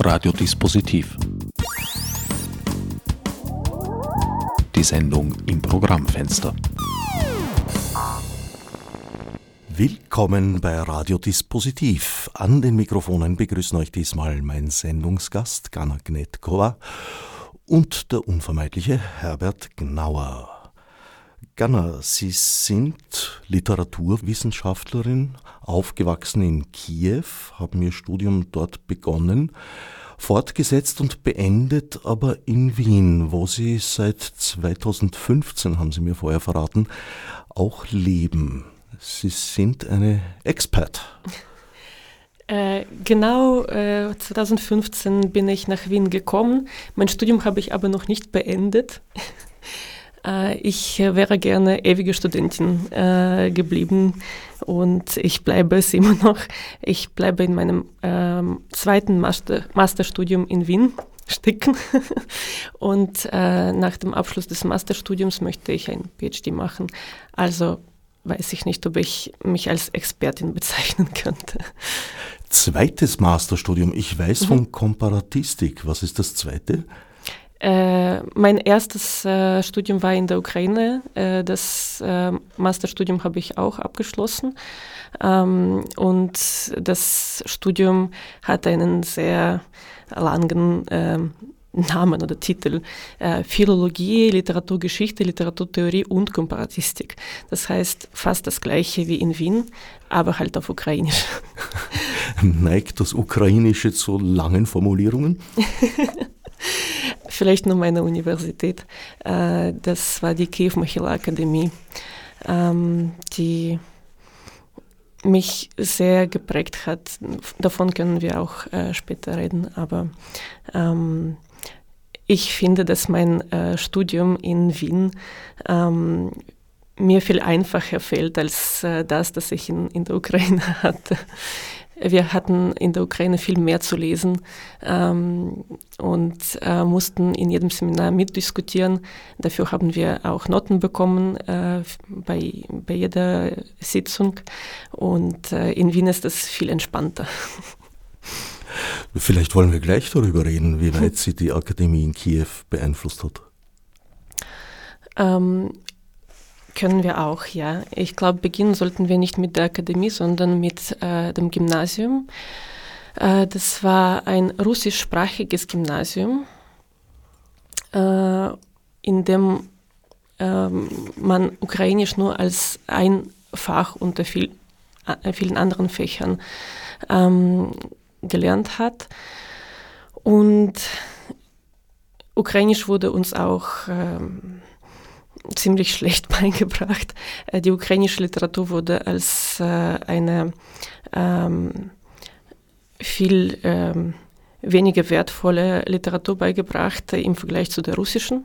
Radiodispositiv. Die Sendung im Programmfenster. Willkommen bei Radiodispositiv. An den Mikrofonen begrüßen euch diesmal mein Sendungsgast Gana Gnetkova und der unvermeidliche Herbert Gnauer. Ganna, Sie sind Literaturwissenschaftlerin, aufgewachsen in Kiew, haben Ihr Studium dort begonnen, fortgesetzt und beendet aber in Wien, wo Sie seit 2015, haben Sie mir vorher verraten, auch leben. Sie sind eine Expert. Äh, genau äh, 2015 bin ich nach Wien gekommen. Mein Studium habe ich aber noch nicht beendet. Äh, ich wäre gerne ewige Studentin äh, geblieben und ich bleibe es immer noch. Ich bleibe in meinem ähm, zweiten Master Masterstudium in Wien stecken und äh, nach dem Abschluss des Masterstudiums möchte ich ein PhD machen. Also weiß ich nicht, ob ich mich als Expertin bezeichnen könnte. Zweites Masterstudium. Ich weiß mhm. von Komparatistik. Was ist das zweite? Äh, mein erstes äh, Studium war in der Ukraine. Äh, das äh, Masterstudium habe ich auch abgeschlossen. Ähm, und das Studium hat einen sehr langen ähm, Namen oder Titel. Äh, Philologie, Literaturgeschichte, Literaturtheorie und Komparatistik. Das heißt fast das gleiche wie in Wien, aber halt auf Ukrainisch. Neigt das Ukrainische zu langen Formulierungen? vielleicht nur meine Universität. Äh, das war die Kiew Mahila Akademie, ähm, die mich sehr geprägt hat. Davon können wir auch äh, später reden, aber ähm, ich finde, dass mein äh, Studium in Wien ähm, mir viel einfacher fällt als äh, das, das ich in, in der Ukraine hatte. Wir hatten in der Ukraine viel mehr zu lesen ähm, und äh, mussten in jedem Seminar mitdiskutieren. Dafür haben wir auch Noten bekommen äh, bei, bei jeder Sitzung. Und äh, in Wien ist das viel entspannter. Vielleicht wollen wir gleich darüber reden, wie weit sie die Akademie in Kiew beeinflusst hat. Ähm, können wir auch, ja. Ich glaube, beginnen sollten wir nicht mit der Akademie, sondern mit äh, dem Gymnasium. Äh, das war ein russischsprachiges Gymnasium, äh, in dem ähm, man Ukrainisch nur als ein Fach unter viel, äh, vielen anderen Fächern ähm, gelernt hat. Und Ukrainisch wurde uns auch ähm, ziemlich schlecht beigebracht. Äh, die ukrainische Literatur wurde als äh, eine ähm, viel ähm, weniger wertvolle Literatur beigebracht äh, im Vergleich zu der russischen.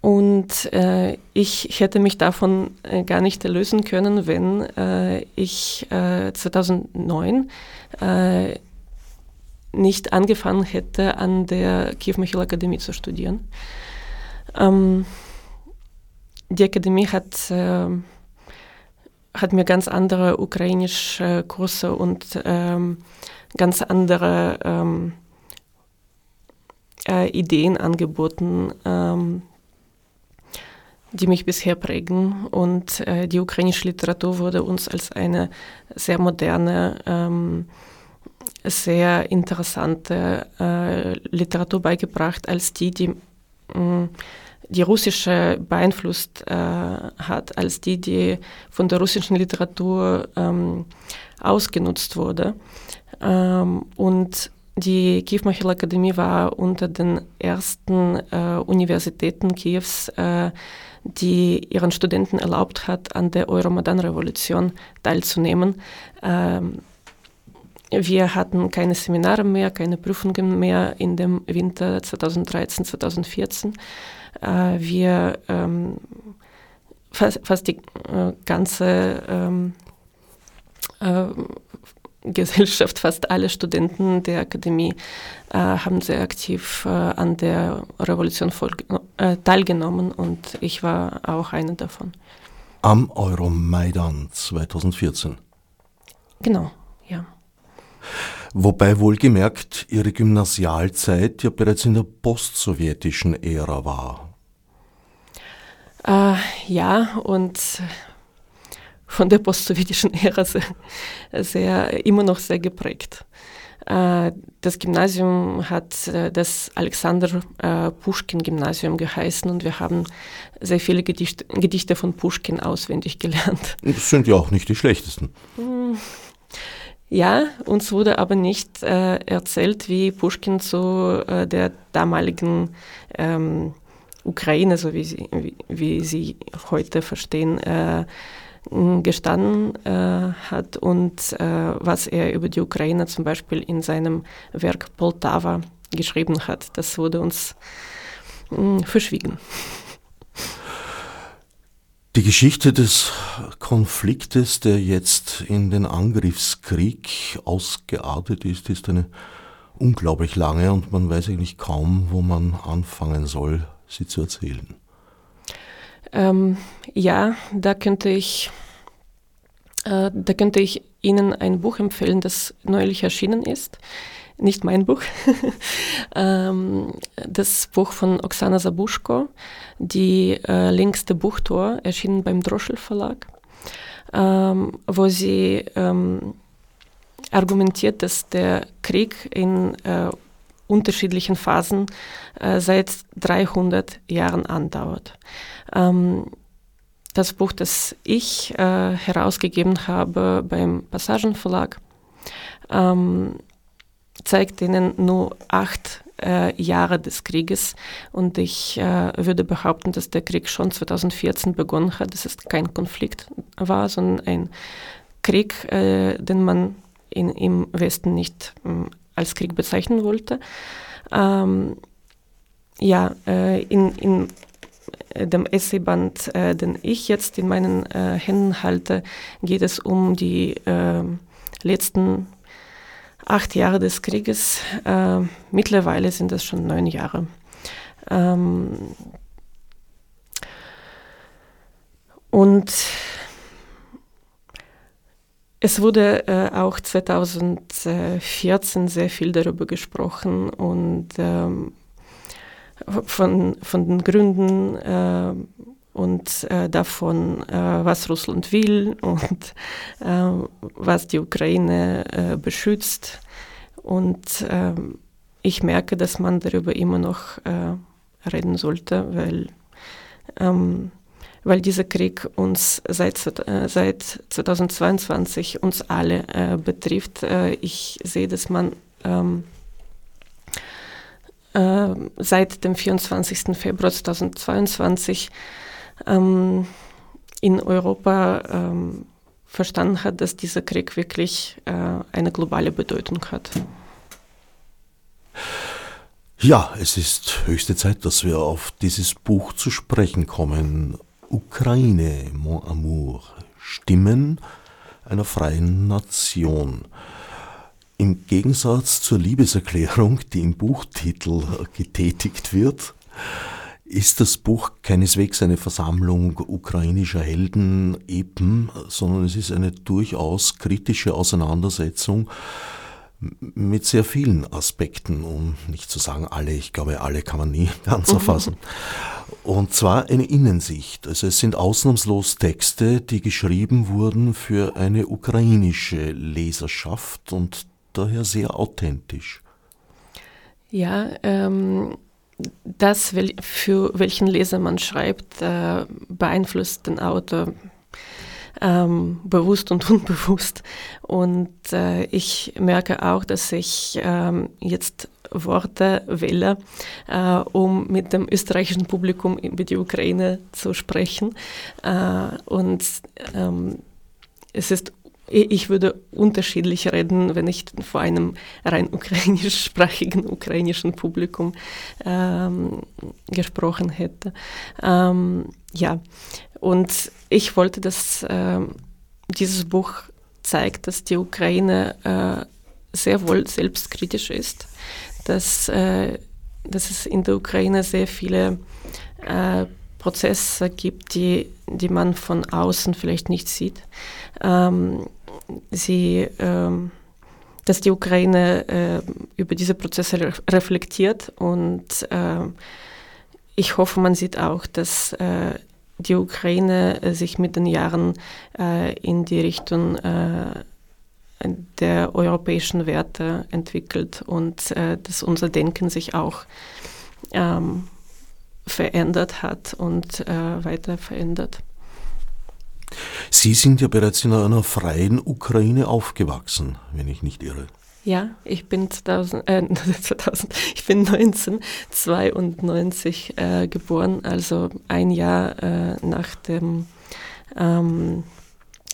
Und äh, ich hätte mich davon äh, gar nicht erlösen können, wenn äh, ich 2009 nicht angefangen hätte, an der Kiew Michael Akademie zu studieren. Ähm, die Akademie hat, äh, hat mir ganz andere ukrainische Kurse und ähm, ganz andere ähm, äh, Ideen angeboten, ähm, die mich bisher prägen. Und äh, die ukrainische Literatur wurde uns als eine sehr moderne, ähm, sehr interessante äh, Literatur beigebracht, als die, die mh, die russische beeinflusst äh, hat, als die, die von der russischen Literatur ähm, ausgenutzt wurde. Ähm, und die Kiew Michael Akademie war unter den ersten äh, Universitäten Kiews, äh, die ihren Studenten erlaubt hat, an der Euromaidan-Revolution teilzunehmen. Ähm, wir hatten keine Seminare mehr, keine Prüfungen mehr in dem Winter 2013, 2014. Äh, wir ähm, fast, fast, die äh, ganze ähm, äh, Gesellschaft, fast alle Studenten der Akademie äh, haben sehr aktiv äh, an der Revolution äh, teilgenommen und ich war auch eine davon. Am Euromaidan 2014. Genau, ja. Wobei wohlgemerkt Ihre Gymnasialzeit ja bereits in der postsowjetischen Ära war. Äh, ja, und von der postsowjetischen Ära sehr, sehr, immer noch sehr geprägt. Äh, das Gymnasium hat äh, das Alexander äh, Puschkin Gymnasium geheißen und wir haben sehr viele Gedichte, Gedichte von Puschkin auswendig gelernt. Das sind ja auch nicht die schlechtesten. Hm. Ja, uns wurde aber nicht äh, erzählt, wie Puschkin zu der damaligen ähm, Ukraine, so wie sie, wie, wie sie heute verstehen, äh, gestanden äh, hat und äh, was er über die Ukraine zum Beispiel in seinem Werk Poltava geschrieben hat. Das wurde uns mh, verschwiegen. Die Geschichte des Konfliktes, der jetzt in den Angriffskrieg ausgeartet ist, ist eine unglaublich lange und man weiß eigentlich kaum, wo man anfangen soll, sie zu erzählen. Ähm, ja, da könnte ich, äh, da könnte ich Ihnen ein Buch empfehlen, das neulich erschienen ist. Nicht mein Buch, ähm, das Buch von Oksana Zabuschko, die äh, längste Buchtor, erschienen beim Droschel Verlag, ähm, wo sie ähm, argumentiert, dass der Krieg in äh, unterschiedlichen Phasen äh, seit 300 Jahren andauert. Ähm, das Buch, das ich äh, herausgegeben habe beim Passagenverlag, ähm, zeigt ihnen nur acht äh, Jahre des Krieges und ich äh, würde behaupten, dass der Krieg schon 2014 begonnen hat, dass es kein Konflikt war, sondern ein Krieg, äh, den man in, im Westen nicht ähm, als Krieg bezeichnen wollte. Ähm, ja, äh, in, in dem Essayband, äh, den ich jetzt in meinen äh, Händen halte, geht es um die äh, letzten acht Jahre des Krieges. Äh, mittlerweile sind es schon neun Jahre. Ähm, und es wurde äh, auch 2014 sehr viel darüber gesprochen und ähm, von, von den Gründen äh, und äh, davon, äh, was Russland will und äh, was die Ukraine äh, beschützt. Und ähm, ich merke, dass man darüber immer noch reden sollte, weil ähm, weil dieser Krieg uns seit, äh, seit 2022 uns alle äh, betrifft. Äh, ich sehe, dass man ähm, äh, seit dem 24. Februar 2022 ähm, in Europa ähm, verstanden hat, dass dieser Krieg wirklich äh, eine globale Bedeutung hat. Ja, es ist höchste Zeit, dass wir auf dieses Buch zu sprechen kommen. Ukraine, mon amour, Stimmen einer freien Nation. Im Gegensatz zur Liebeserklärung, die im Buchtitel getätigt wird, ist das Buch keineswegs eine Versammlung ukrainischer Helden eben, sondern es ist eine durchaus kritische Auseinandersetzung mit sehr vielen Aspekten, um nicht zu sagen alle, ich glaube, alle kann man nie ganz erfassen. Und zwar eine Innensicht. Also es sind ausnahmslos Texte, die geschrieben wurden für eine ukrainische Leserschaft und daher sehr authentisch. Ja, ähm, das, für welchen Leser man schreibt, äh, beeinflusst den Autor ähm, bewusst und unbewusst. Und äh, ich merke auch, dass ich ähm, jetzt Worte wähle, äh, um mit dem österreichischen Publikum über die Ukraine zu sprechen. Äh, und ähm, es ist ich würde unterschiedlich reden, wenn ich vor einem rein ukrainischsprachigen ukrainischen Publikum ähm, gesprochen hätte. Ähm, ja, und ich wollte, dass äh, dieses Buch zeigt, dass die Ukraine äh, sehr wohl selbstkritisch ist, dass, äh, dass es in der Ukraine sehr viele äh, Prozesse gibt, die, die man von außen vielleicht nicht sieht. Ähm, sie, ähm, dass die Ukraine äh, über diese Prozesse re reflektiert und äh, ich hoffe, man sieht auch, dass äh, die Ukraine äh, sich mit den Jahren äh, in die Richtung äh, der europäischen Werte entwickelt und dass unser Denken sich auch ähm, verändert hat und weiter verändert. Sie sind ja bereits in einer freien Ukraine aufgewachsen, wenn ich nicht irre. Ja, ich bin 2000, äh, 2000 ich bin 1992 äh, geboren, also ein Jahr äh, nach dem ähm,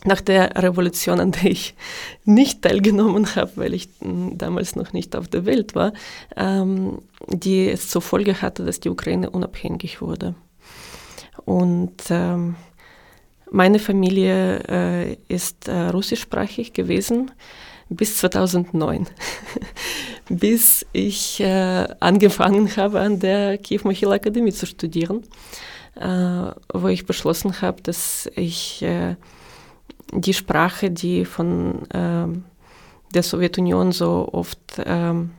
nach der Revolution, an der ich nicht teilgenommen habe, weil ich hm, damals noch nicht auf der Welt war, ähm, die es zur Folge hatte, dass die Ukraine unabhängig wurde. Und ähm, meine Familie äh, ist äh, russischsprachig gewesen bis 2009, bis ich äh, angefangen habe, an der Kiew Mohyla Akademie zu studieren, äh, wo ich beschlossen habe, dass ich äh, die Sprache, die von ähm, der Sowjetunion so oft ähm,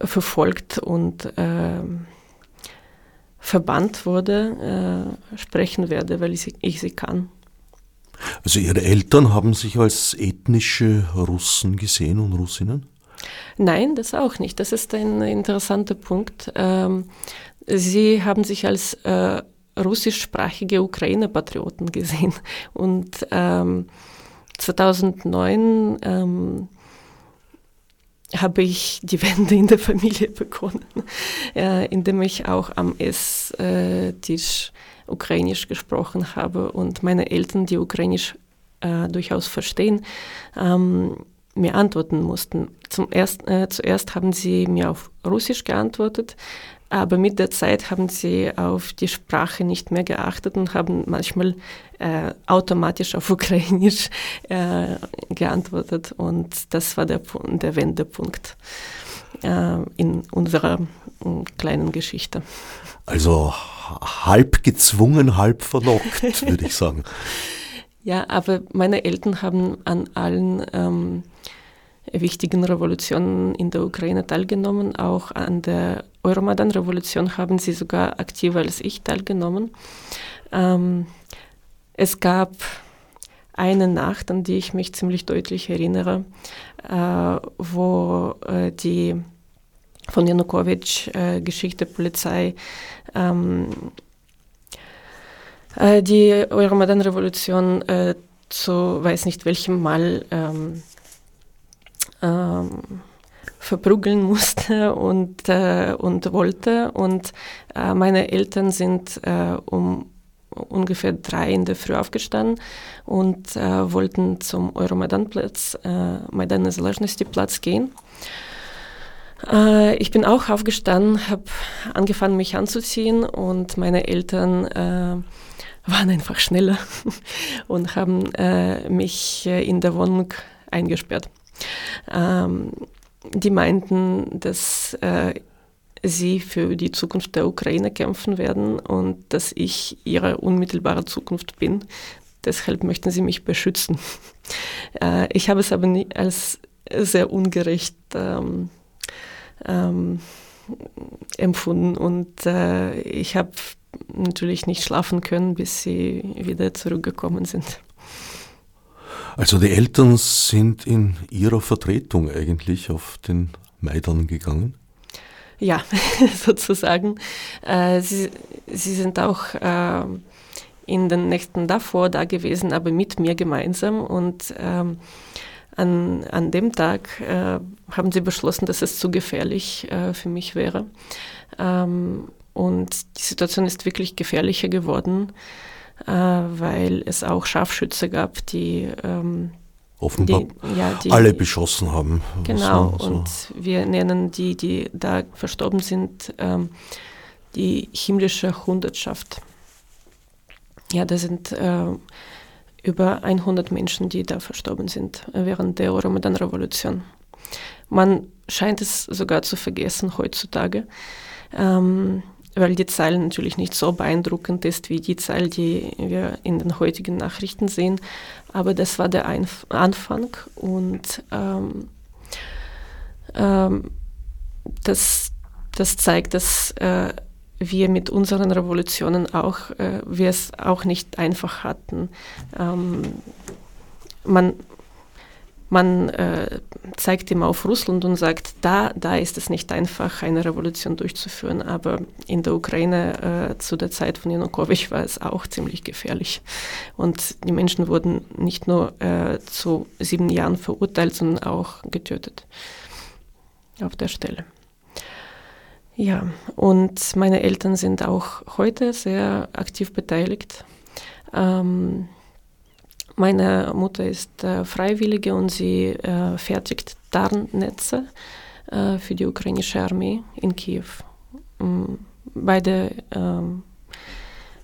verfolgt und ähm, verbannt wurde, äh, sprechen werde, weil ich sie, ich sie kann. Also Ihre Eltern haben sich als ethnische Russen gesehen und Russinnen? Nein, das auch nicht. Das ist ein interessanter Punkt. Ähm, sie haben sich als äh, russischsprachige Ukraine-Patrioten gesehen. Und ähm, 2009 ähm, habe ich die Wende in der Familie begonnen, äh, indem ich auch am Esstisch ukrainisch gesprochen habe und meine Eltern, die ukrainisch äh, durchaus verstehen, ähm, mir antworten mussten. Zum erst, äh, zuerst haben sie mir auf Russisch geantwortet, aber mit der Zeit haben sie auf die Sprache nicht mehr geachtet und haben manchmal äh, automatisch auf Ukrainisch äh, geantwortet. Und das war der, der Wendepunkt äh, in unserer kleinen Geschichte. Also halb gezwungen, halb verlockt, würde ich sagen. Ja, aber meine Eltern haben an allen ähm, wichtigen Revolutionen in der Ukraine teilgenommen. Auch an der Euromaidan-Revolution haben sie sogar aktiver als ich teilgenommen. Ähm, es gab eine Nacht, an die ich mich ziemlich deutlich erinnere, äh, wo äh, die von Janukowitsch äh, Geschichte Polizei ähm, äh, die Euromaidan-Revolution äh, zu weiß nicht welchem Mal ähm, ähm, verprügeln musste und, äh, und wollte. Und äh, meine Eltern sind um ungefähr drei in der Früh aufgestanden und äh, wollten zum Euromaidan-Platz, äh, Maidan Platz gehen. Äh, ich bin auch aufgestanden, habe angefangen, mich anzuziehen und meine Eltern äh, waren einfach schneller und haben äh, mich äh, in der Wohnung eingesperrt. Ähm, die meinten, dass äh, sie für die Zukunft der Ukraine kämpfen werden und dass ich ihre unmittelbare Zukunft bin. Deshalb möchten sie mich beschützen. Äh, ich habe es aber nie als sehr ungerecht ähm, ähm, empfunden und äh, ich habe natürlich nicht schlafen können, bis sie wieder zurückgekommen sind. Also die Eltern sind in ihrer Vertretung eigentlich auf den Maidan gegangen? Ja, sozusagen. Äh, sie, sie sind auch äh, in den Nächten davor da gewesen, aber mit mir gemeinsam. Und ähm, an, an dem Tag äh, haben sie beschlossen, dass es zu gefährlich äh, für mich wäre. Ähm, und die Situation ist wirklich gefährlicher geworden äh, weil es auch Scharfschütze gab, die ähm, offenbar die, ja, die, alle beschossen haben. Genau, so, so. und wir nennen die, die da verstorben sind, ähm, die himmlische Hundertschaft. Ja, da sind äh, über 100 Menschen, die da verstorben sind während der Ramadan-Revolution. Man scheint es sogar zu vergessen heutzutage. Ähm, weil die Zahl natürlich nicht so beeindruckend ist wie die Zahl, die wir in den heutigen Nachrichten sehen. Aber das war der Einf Anfang und ähm, ähm, das, das zeigt, dass äh, wir mit unseren Revolutionen auch, äh, wir es auch nicht einfach hatten. Ähm, man man äh, zeigt immer auf Russland und sagt, da, da ist es nicht einfach, eine Revolution durchzuführen. Aber in der Ukraine äh, zu der Zeit von Janukowitsch war es auch ziemlich gefährlich. Und die Menschen wurden nicht nur äh, zu sieben Jahren verurteilt, sondern auch getötet auf der Stelle. Ja, und meine Eltern sind auch heute sehr aktiv beteiligt. Ähm, meine Mutter ist äh, Freiwillige und sie äh, fertigt Tarnnetze äh, für die ukrainische Armee in Kiew. Ähm, beide, ähm,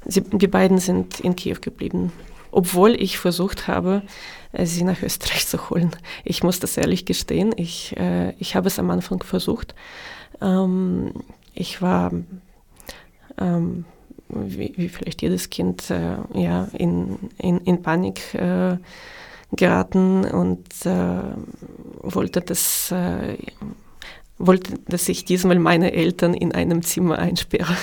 sie, die beiden sind in Kiew geblieben, obwohl ich versucht habe, äh, sie nach Österreich zu holen. Ich muss das ehrlich gestehen, ich, äh, ich habe es am Anfang versucht. Ähm, ich war ähm, wie, wie vielleicht jedes Kind, äh, ja, in, in, in Panik äh, geraten und äh, wollte das äh, wollte, dass ich diesmal meine Eltern in einem Zimmer einsperre.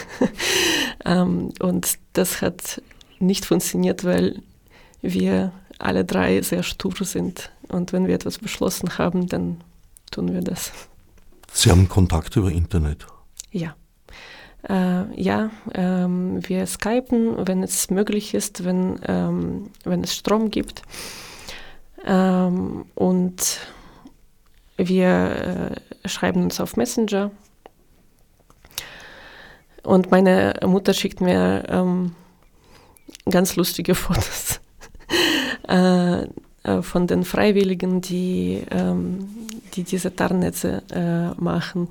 ähm, und das hat nicht funktioniert, weil wir alle drei sehr stur sind. Und wenn wir etwas beschlossen haben, dann tun wir das. Sie haben Kontakt über Internet? Ja. Äh, ja, ähm, wir skypen, wenn es möglich ist, wenn, ähm, wenn es Strom gibt. Ähm, und wir äh, schreiben uns auf Messenger. Und meine Mutter schickt mir ähm, ganz lustige Fotos äh, äh, von den Freiwilligen, die, ähm, die diese Tarnnetze äh, machen.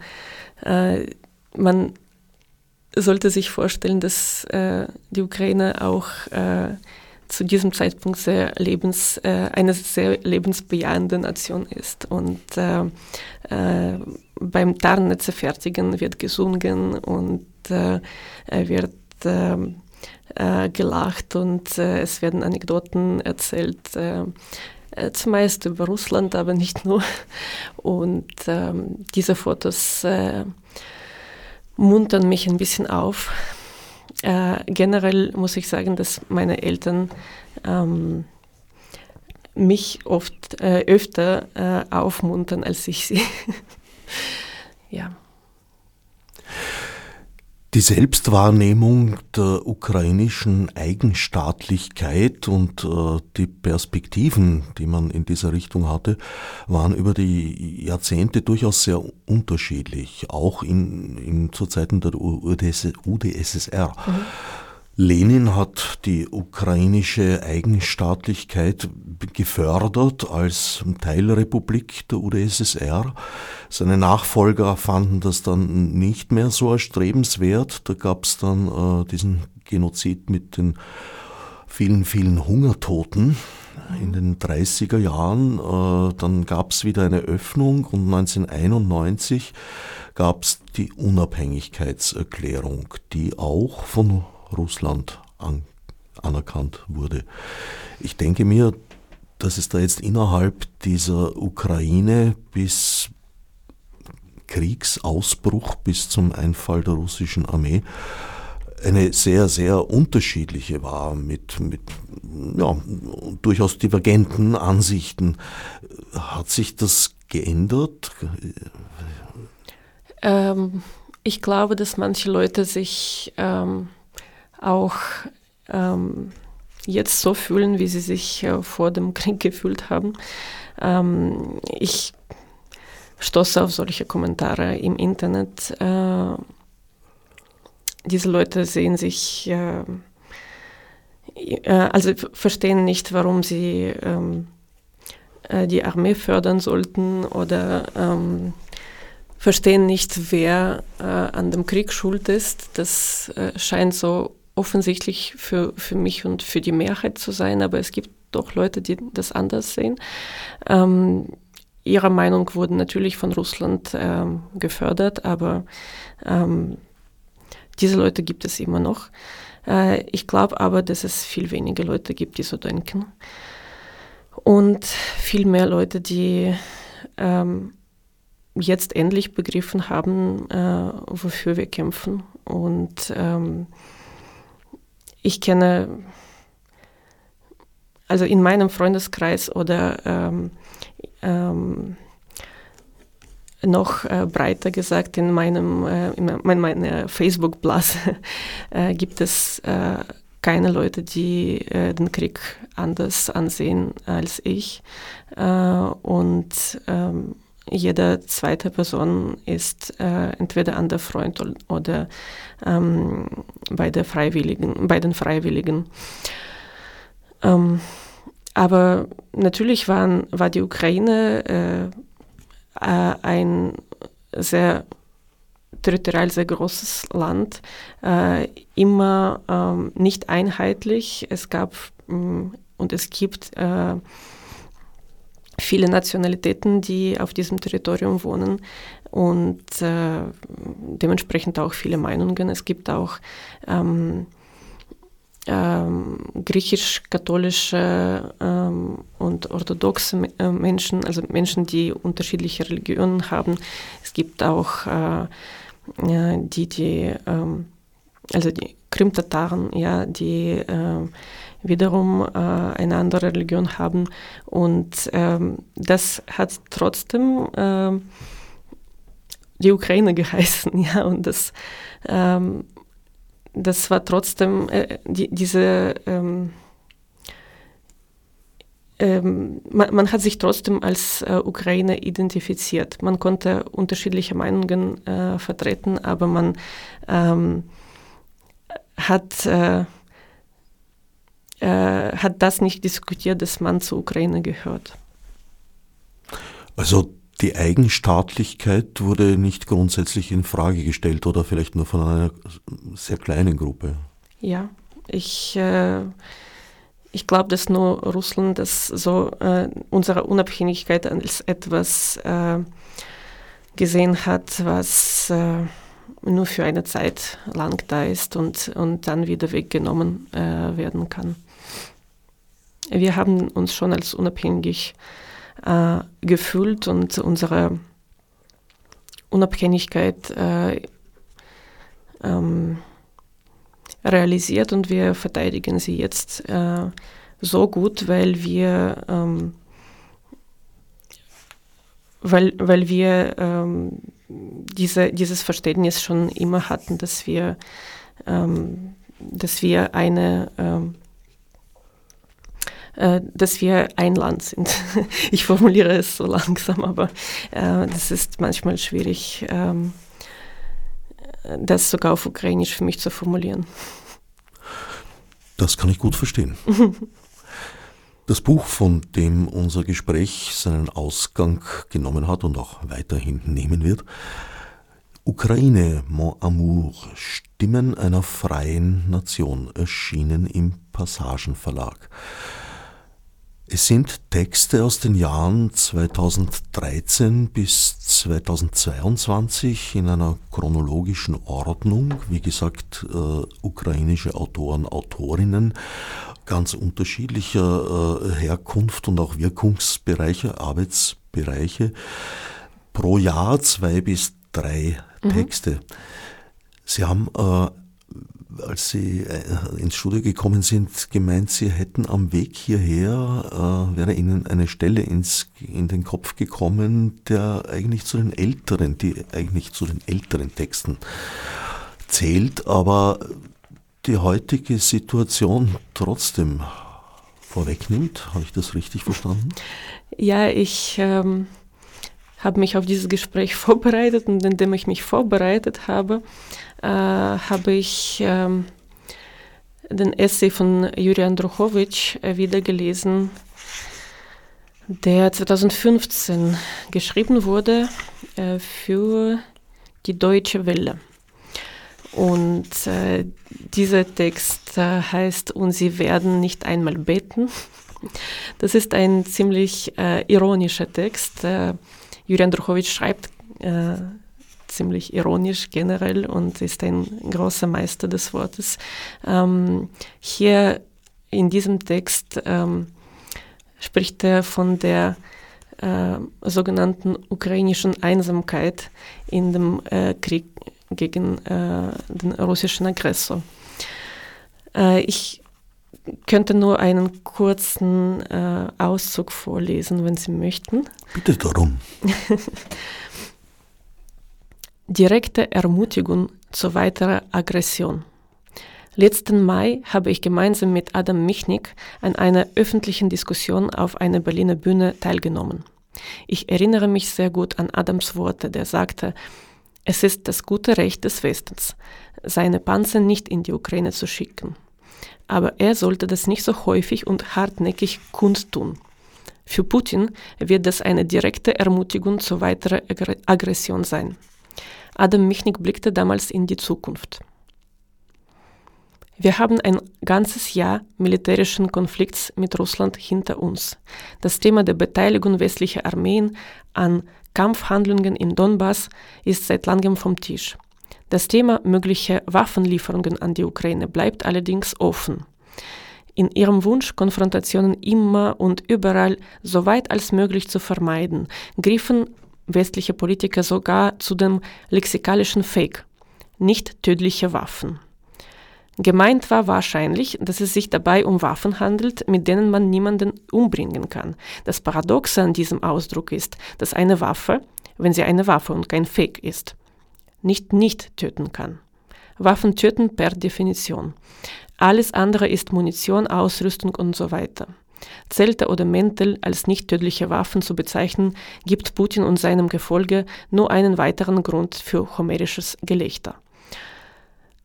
Äh, man sollte sich vorstellen, dass äh, die Ukraine auch äh, zu diesem Zeitpunkt sehr lebens, eine sehr lebensbejahende Nation ist. Und beim Tarnnetze fertigen wird gesungen und wird ähm, gelacht und es werden Anekdoten erzählt zumeist über Russland, aber nicht nur. Und ähm, diese Fotos äh, muntern mich ein bisschen auf. Äh, generell muss ich sagen, dass meine Eltern ähm, mich oft äh, öfter äh, aufmuntern als ich sie. ja. Die Selbstwahrnehmung der ukrainischen Eigenstaatlichkeit und äh, die Perspektiven, die man in dieser Richtung hatte, waren über die Jahrzehnte durchaus sehr unterschiedlich, auch in, in, zu Zeiten der UdSSR. Mhm. Lenin hat die ukrainische Eigenstaatlichkeit gefördert als Teilrepublik der UdSSR. Seine Nachfolger fanden das dann nicht mehr so erstrebenswert. Da gab es dann äh, diesen Genozid mit den vielen, vielen Hungertoten in den 30er Jahren. Äh, dann gab es wieder eine Öffnung und 1991 gab es die Unabhängigkeitserklärung, die auch von Russland an, anerkannt wurde. Ich denke mir, dass es da jetzt innerhalb dieser Ukraine bis Kriegsausbruch, bis zum Einfall der russischen Armee, eine sehr, sehr unterschiedliche war, mit, mit ja, durchaus divergenten Ansichten. Hat sich das geändert? Ähm, ich glaube, dass manche Leute sich ähm, auch ähm, jetzt so fühlen, wie sie sich äh, vor dem Krieg gefühlt haben. Ähm, ich stoße auf solche Kommentare im Internet. Äh, diese Leute sehen sich, äh, äh also verstehen nicht, warum sie ähm, äh, die Armee fördern sollten oder ähm, verstehen nicht, wer äh, an dem Krieg schuld ist. Das scheint so offensichtlich für, für mich und für die Mehrheit zu sein, aber es gibt doch Leute, die das anders sehen. Ähm, ihrer Meinung wurden natürlich von Russland ähm, gefördert, aber ähm, diese Leute gibt es immer noch. Äh, ich glaube aber, dass es viel weniger Leute gibt, die so denken. Und viel mehr Leute, die ähm, jetzt endlich begriffen haben, äh, wofür wir kämpfen. Und ähm, ich kenne, also in meinem Freundeskreis oder ähm, ähm, noch äh, breiter gesagt, in meinem äh, in meiner Facebook-Blase äh, gibt es äh, keine Leute, die äh, den Krieg anders ansehen als ich. Äh, und ähm, jede zweite Person ist äh, entweder an der Freund oder ähm, bei, der Freiwilligen, bei den Freiwilligen. Ähm, aber natürlich waren, war die Ukraine äh, äh, ein sehr territorial sehr großes Land, äh, immer ähm, nicht einheitlich. Es gab ähm, und es gibt äh, viele Nationalitäten, die auf diesem Territorium wohnen und äh, dementsprechend auch viele Meinungen. Es gibt auch ähm, ähm, griechisch-katholische ähm, und orthodoxe äh, Menschen, also Menschen, die unterschiedliche Religionen haben. Es gibt auch äh, die, die ähm, also die Krim-Tataren, ja, die äh, wiederum äh, eine andere Religion haben. Und ähm, das hat trotzdem äh, die Ukraine geheißen, ja, und das ähm, das war trotzdem äh, die, diese, ähm, ähm, man, man, hat sich trotzdem als äh, Ukraine identifiziert. Man konnte unterschiedliche Meinungen äh, vertreten, aber man ähm, hat, äh, äh, hat das nicht diskutiert, dass man zur Ukraine gehört. Also die Eigenstaatlichkeit wurde nicht grundsätzlich in Frage gestellt oder vielleicht nur von einer sehr kleinen Gruppe. Ja, ich, äh, ich glaube, dass nur Russland das so äh, unsere Unabhängigkeit als etwas äh, gesehen hat, was äh, nur für eine Zeit lang da ist und, und dann wieder weggenommen äh, werden kann. Wir haben uns schon als unabhängig äh, äh, gefühlt und unsere Unabhängigkeit äh, ähm, realisiert und wir verteidigen sie jetzt äh, so gut, weil wir ähm, weil, weil wir ähm, diese, dieses Verständnis schon immer hatten, dass wir, ähm, dass wir eine ähm, äh, dass wir ein Land sind. Ich formuliere es so langsam, aber äh, das ist manchmal schwierig, ähm, das sogar auf Ukrainisch für mich zu formulieren. Das kann ich gut verstehen. Das Buch, von dem unser Gespräch seinen Ausgang genommen hat und auch weiterhin nehmen wird, Ukraine, Mon Amour, Stimmen einer freien Nation, erschienen im Passagenverlag. Es sind Texte aus den Jahren 2013 bis 2022 in einer chronologischen Ordnung. Wie gesagt, äh, ukrainische Autoren, Autorinnen ganz unterschiedlicher äh, Herkunft und auch Wirkungsbereiche, Arbeitsbereiche. Pro Jahr zwei bis drei mhm. Texte. Sie haben äh, als Sie äh, ins Studio gekommen sind, gemeint, Sie hätten am Weg hierher, äh, wäre Ihnen eine Stelle ins, in den Kopf gekommen, der eigentlich zu den älteren, die eigentlich zu den älteren Texten zählt, aber die heutige Situation trotzdem vorwegnimmt. Habe ich das richtig verstanden? Ja, ich ähm, habe mich auf dieses Gespräch vorbereitet und indem ich mich vorbereitet habe, äh, habe ich ähm, den Essay von Juri Andruchowitsch äh, wieder gelesen, der 2015 geschrieben wurde äh, für die Deutsche Welle. Und äh, dieser Text äh, heißt, und sie werden nicht einmal beten. Das ist ein ziemlich äh, ironischer Text. Juri Andruchowitsch schreibt äh, ziemlich ironisch generell und ist ein großer Meister des Wortes. Ähm, hier in diesem Text ähm, spricht er von der äh, sogenannten ukrainischen Einsamkeit in dem äh, Krieg gegen äh, den russischen Aggressor. Äh, ich könnte nur einen kurzen äh, Auszug vorlesen, wenn Sie möchten. Bitte darum. Direkte Ermutigung zu weiterer Aggression. Letzten Mai habe ich gemeinsam mit Adam Michnik an einer öffentlichen Diskussion auf einer Berliner Bühne teilgenommen. Ich erinnere mich sehr gut an Adams Worte, der sagte, es ist das gute Recht des Westens, seine Panzer nicht in die Ukraine zu schicken. Aber er sollte das nicht so häufig und hartnäckig kundtun. Für Putin wird das eine direkte Ermutigung zu weiterer Aggression sein. Adam Michnik blickte damals in die Zukunft. Wir haben ein ganzes Jahr militärischen Konflikts mit Russland hinter uns. Das Thema der Beteiligung westlicher Armeen an Kampfhandlungen im Donbass ist seit langem vom Tisch. Das Thema möglicher Waffenlieferungen an die Ukraine bleibt allerdings offen. In ihrem Wunsch, Konfrontationen immer und überall so weit als möglich zu vermeiden, griffen westliche Politiker sogar zu dem lexikalischen Fake, nicht tödliche Waffen. Gemeint war wahrscheinlich, dass es sich dabei um Waffen handelt, mit denen man niemanden umbringen kann. Das Paradoxe an diesem Ausdruck ist, dass eine Waffe, wenn sie eine Waffe und kein Fake ist, nicht nicht töten kann. Waffen töten per Definition. Alles andere ist Munition, Ausrüstung und so weiter. Zelte oder Mäntel als nicht tödliche Waffen zu bezeichnen, gibt Putin und seinem Gefolge nur einen weiteren Grund für homerisches Gelächter.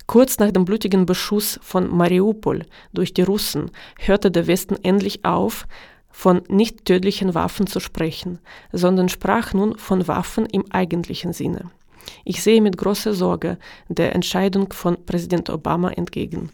Kurz nach dem blutigen Beschuss von Mariupol durch die Russen hörte der Westen endlich auf, von nicht tödlichen Waffen zu sprechen, sondern sprach nun von Waffen im eigentlichen Sinne. Ich sehe mit großer Sorge der Entscheidung von Präsident Obama entgegen.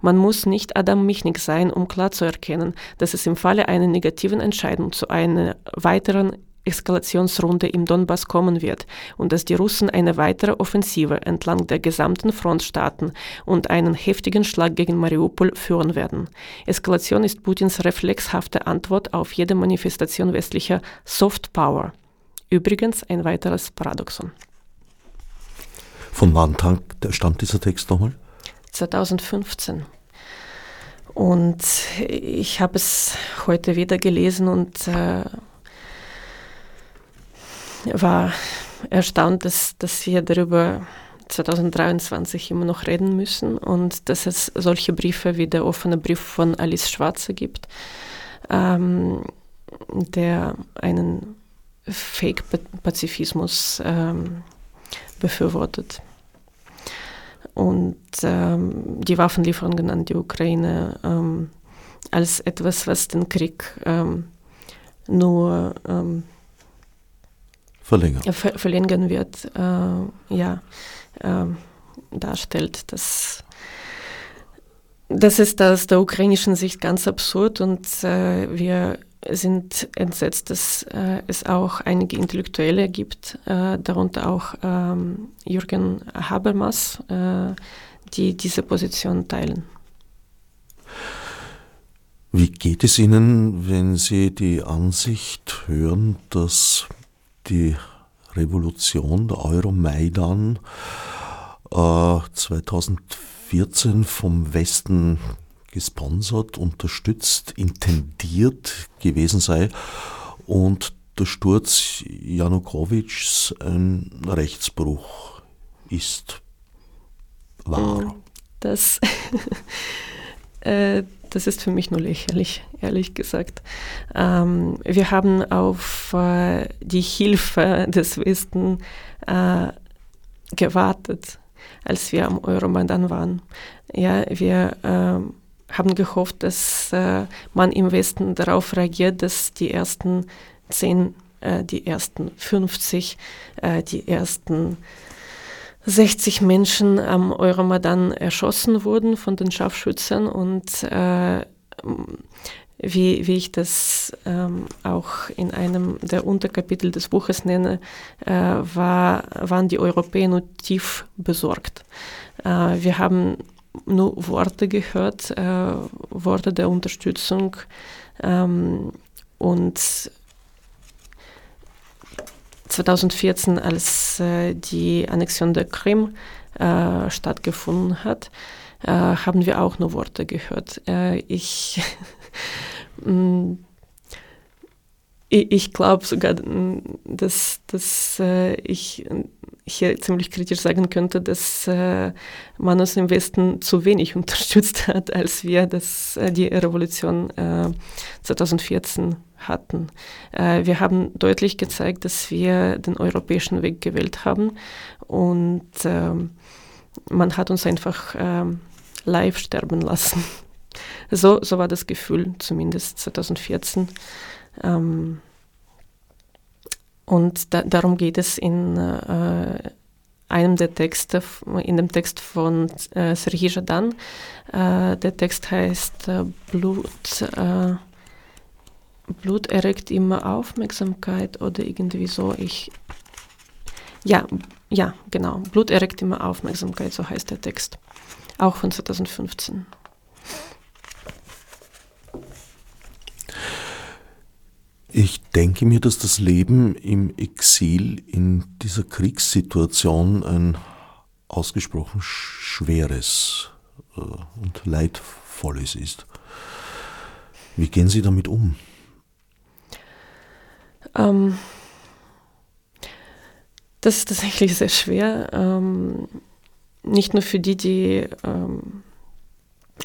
Man muss nicht Adam Michnik sein, um klar zu erkennen, dass es im Falle einer negativen Entscheidung zu einer weiteren Eskalationsrunde im Donbass kommen wird und dass die Russen eine weitere Offensive entlang der gesamten Front starten und einen heftigen Schlag gegen Mariupol führen werden. Eskalation ist Putins reflexhafte Antwort auf jede Manifestation westlicher Soft Power. Übrigens ein weiteres Paradoxon. Von wann stammt dieser Text nochmal? 2015. Und ich habe es heute wieder gelesen und äh, war erstaunt, dass, dass wir darüber 2023 immer noch reden müssen und dass es solche Briefe wie der offene Brief von Alice Schwarze gibt, ähm, der einen Fake-Pazifismus ähm, befürwortet. Und ähm, die Waffenlieferungen an die Ukraine ähm, als etwas, was den Krieg ähm, nur ähm, verlängern, ver verlängern wird, äh, ja, äh, darstellt. Das, das ist aus der ukrainischen Sicht ganz absurd und äh, wir sind entsetzt, dass äh, es auch einige Intellektuelle gibt, äh, darunter auch ähm, Jürgen Habermas, äh, die diese Position teilen. Wie geht es Ihnen, wenn Sie die Ansicht hören, dass die Revolution, der Euromaidan, äh, 2014 vom Westen gesponsert, unterstützt, intendiert gewesen sei und der Sturz Janukowitschs ein Rechtsbruch ist. Wahr. Das, äh, das ist für mich nur lächerlich, ehrlich gesagt. Ähm, wir haben auf äh, die Hilfe des Westen äh, gewartet, als wir am Euromaidan waren. Ja, wir ähm, haben gehofft, dass äh, man im Westen darauf reagiert, dass die ersten zehn, äh, die ersten 50, äh, die ersten 60 Menschen am Euromaidan erschossen wurden von den Scharfschützen und äh, wie, wie ich das ähm, auch in einem der Unterkapitel des Buches nenne, äh, war, waren die Europäer nur tief besorgt. Äh, wir haben nur Worte gehört, äh, Worte der Unterstützung ähm, und 2014, als äh, die Annexion der Krim äh, stattgefunden hat, äh, haben wir auch nur Worte gehört. Äh, ich, mm, ich, glaube sogar, mm, dass, dass äh, ich hier ziemlich kritisch sagen könnte, dass äh, man uns im Westen zu wenig unterstützt hat, als wir das, äh, die Revolution äh, 2014 hatten. Äh, wir haben deutlich gezeigt, dass wir den europäischen Weg gewählt haben und ähm, man hat uns einfach ähm, live sterben lassen. So, so war das Gefühl, zumindest 2014. Ähm, und da, darum geht es in äh, einem der Texte, in dem Text von äh, Sergei Jadan. Äh, der Text heißt äh, Blut, äh, Blut erregt immer Aufmerksamkeit oder irgendwie so. Ich, ja, ja, genau. Blut erregt immer Aufmerksamkeit, so heißt der Text. Auch von 2015. Ich denke mir, dass das Leben im Exil in dieser Kriegssituation ein ausgesprochen schweres äh, und leidvolles ist. Wie gehen Sie damit um? Ähm, das ist tatsächlich sehr schwer. Ähm, nicht nur für die, die ähm,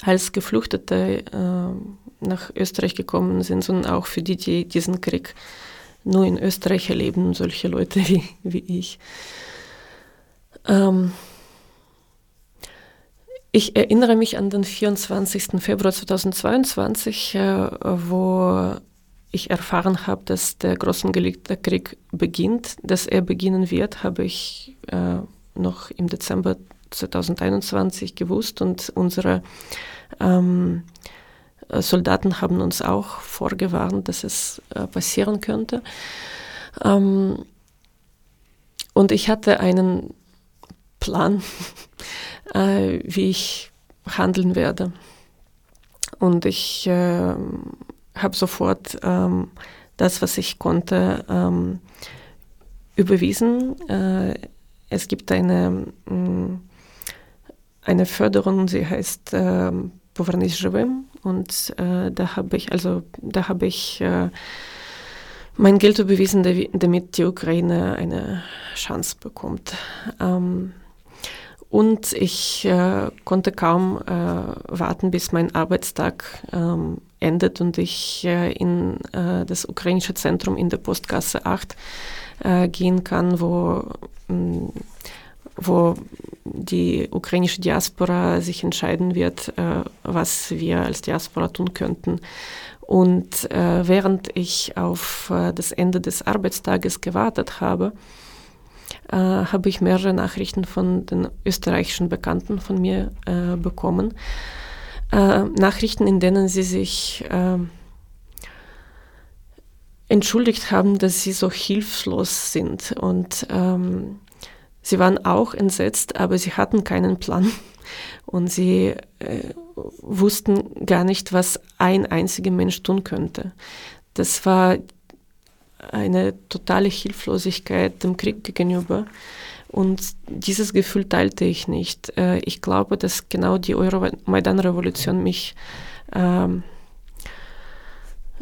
als Geflüchtete äh, nach Österreich gekommen sind, sondern auch für die, die diesen Krieg nur in Österreich erleben, solche Leute wie, wie ich. Ähm ich erinnere mich an den 24. Februar 2022, äh, wo ich erfahren habe, dass der Großengelegte Krieg beginnt. Dass er beginnen wird, habe ich äh, noch im Dezember 2021 gewusst und unsere ähm, äh, äh, Soldaten haben uns auch vorgewarnt, dass es äh, passieren könnte. Ähm, und ich hatte einen Plan, äh, wie ich handeln werde. Und ich äh, habe sofort ähm, das, was ich konnte, ähm, überwiesen. Äh, es gibt eine, mh, eine Förderung, sie heißt äh, und äh, da habe ich, also da habe ich äh, mein Geld überwiesen, damit die Ukraine eine Chance bekommt. Ähm, und ich äh, konnte kaum äh, warten, bis mein Arbeitstag ähm, endet und ich äh, in äh, das ukrainische Zentrum in der Postgasse 8 gehen kann, wo mm, wo die ukrainische Diaspora sich entscheiden wird, äh, was wir als Diaspora tun könnten. Und äh, während ich auf äh, das Ende des Arbeitstages gewartet habe, äh, habe ich mehrere Nachrichten von den österreichischen Bekannten von mir äh, bekommen. Äh, Nachrichten, in denen sie sich entschuldigt haben, dass sie so hilflos sind und ähm, Sie waren auch entsetzt, aber sie hatten keinen Plan und sie äh, wussten gar nicht, was ein einziger Mensch tun könnte. Das war eine totale Hilflosigkeit dem Krieg gegenüber. Und dieses Gefühl teilte ich nicht. Äh, ich glaube, dass genau die Euromaidan-Revolution mich ähm,